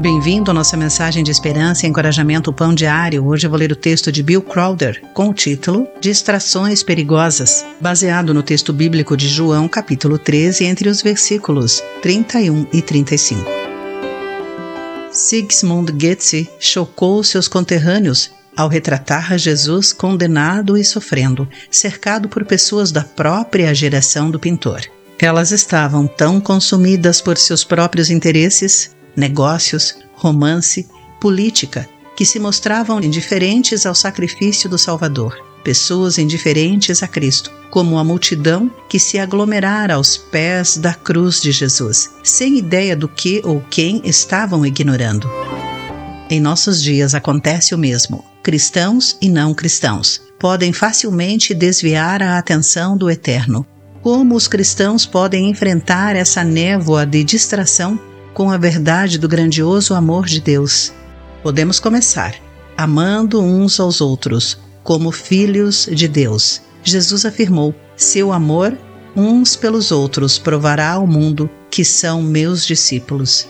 Bem-vindo à nossa mensagem de esperança e encorajamento Pão Diário. Hoje vou ler o texto de Bill Crowder com o título Distrações Perigosas, baseado no texto bíblico de João, capítulo 13, entre os versículos 31 e 35. Sigismund Goethe chocou seus conterrâneos ao retratar Jesus condenado e sofrendo, cercado por pessoas da própria geração do pintor. Elas estavam tão consumidas por seus próprios interesses negócios, romance, política, que se mostravam indiferentes ao sacrifício do Salvador, pessoas indiferentes a Cristo, como a multidão que se aglomerara aos pés da cruz de Jesus, sem ideia do que ou quem estavam ignorando. Em nossos dias acontece o mesmo. Cristãos e não cristãos podem facilmente desviar a atenção do eterno. Como os cristãos podem enfrentar essa névoa de distração com a verdade do grandioso amor de Deus. Podemos começar amando uns aos outros, como filhos de Deus. Jesus afirmou: Seu amor uns pelos outros provará ao mundo que são meus discípulos.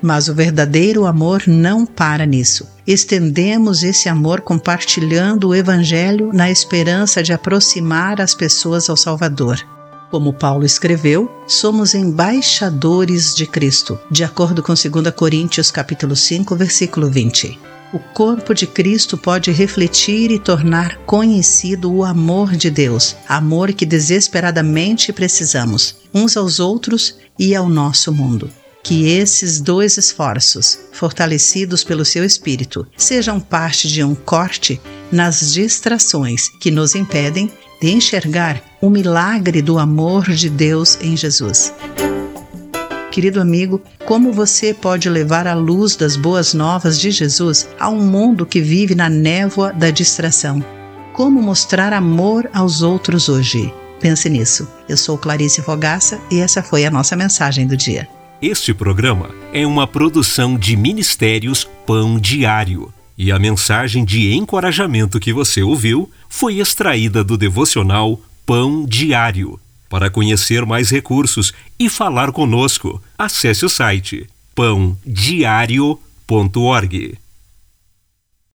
Mas o verdadeiro amor não para nisso. Estendemos esse amor compartilhando o Evangelho na esperança de aproximar as pessoas ao Salvador. Como Paulo escreveu, somos embaixadores de Cristo, de acordo com 2 Coríntios capítulo 5, versículo 20. O corpo de Cristo pode refletir e tornar conhecido o amor de Deus, amor que desesperadamente precisamos, uns aos outros e ao nosso mundo. Que esses dois esforços, fortalecidos pelo seu espírito, sejam parte de um corte nas distrações que nos impedem de enxergar o milagre do amor de Deus em Jesus. Querido amigo, como você pode levar a luz das boas novas de Jesus a um mundo que vive na névoa da distração? Como mostrar amor aos outros hoje? Pense nisso. Eu sou Clarice Fogaça e essa foi a nossa mensagem do dia. Este programa é uma produção de Ministérios Pão Diário. E a mensagem de encorajamento que você ouviu foi extraída do devocional Pão Diário. Para conhecer mais recursos e falar conosco, acesse o site pãodiario.org.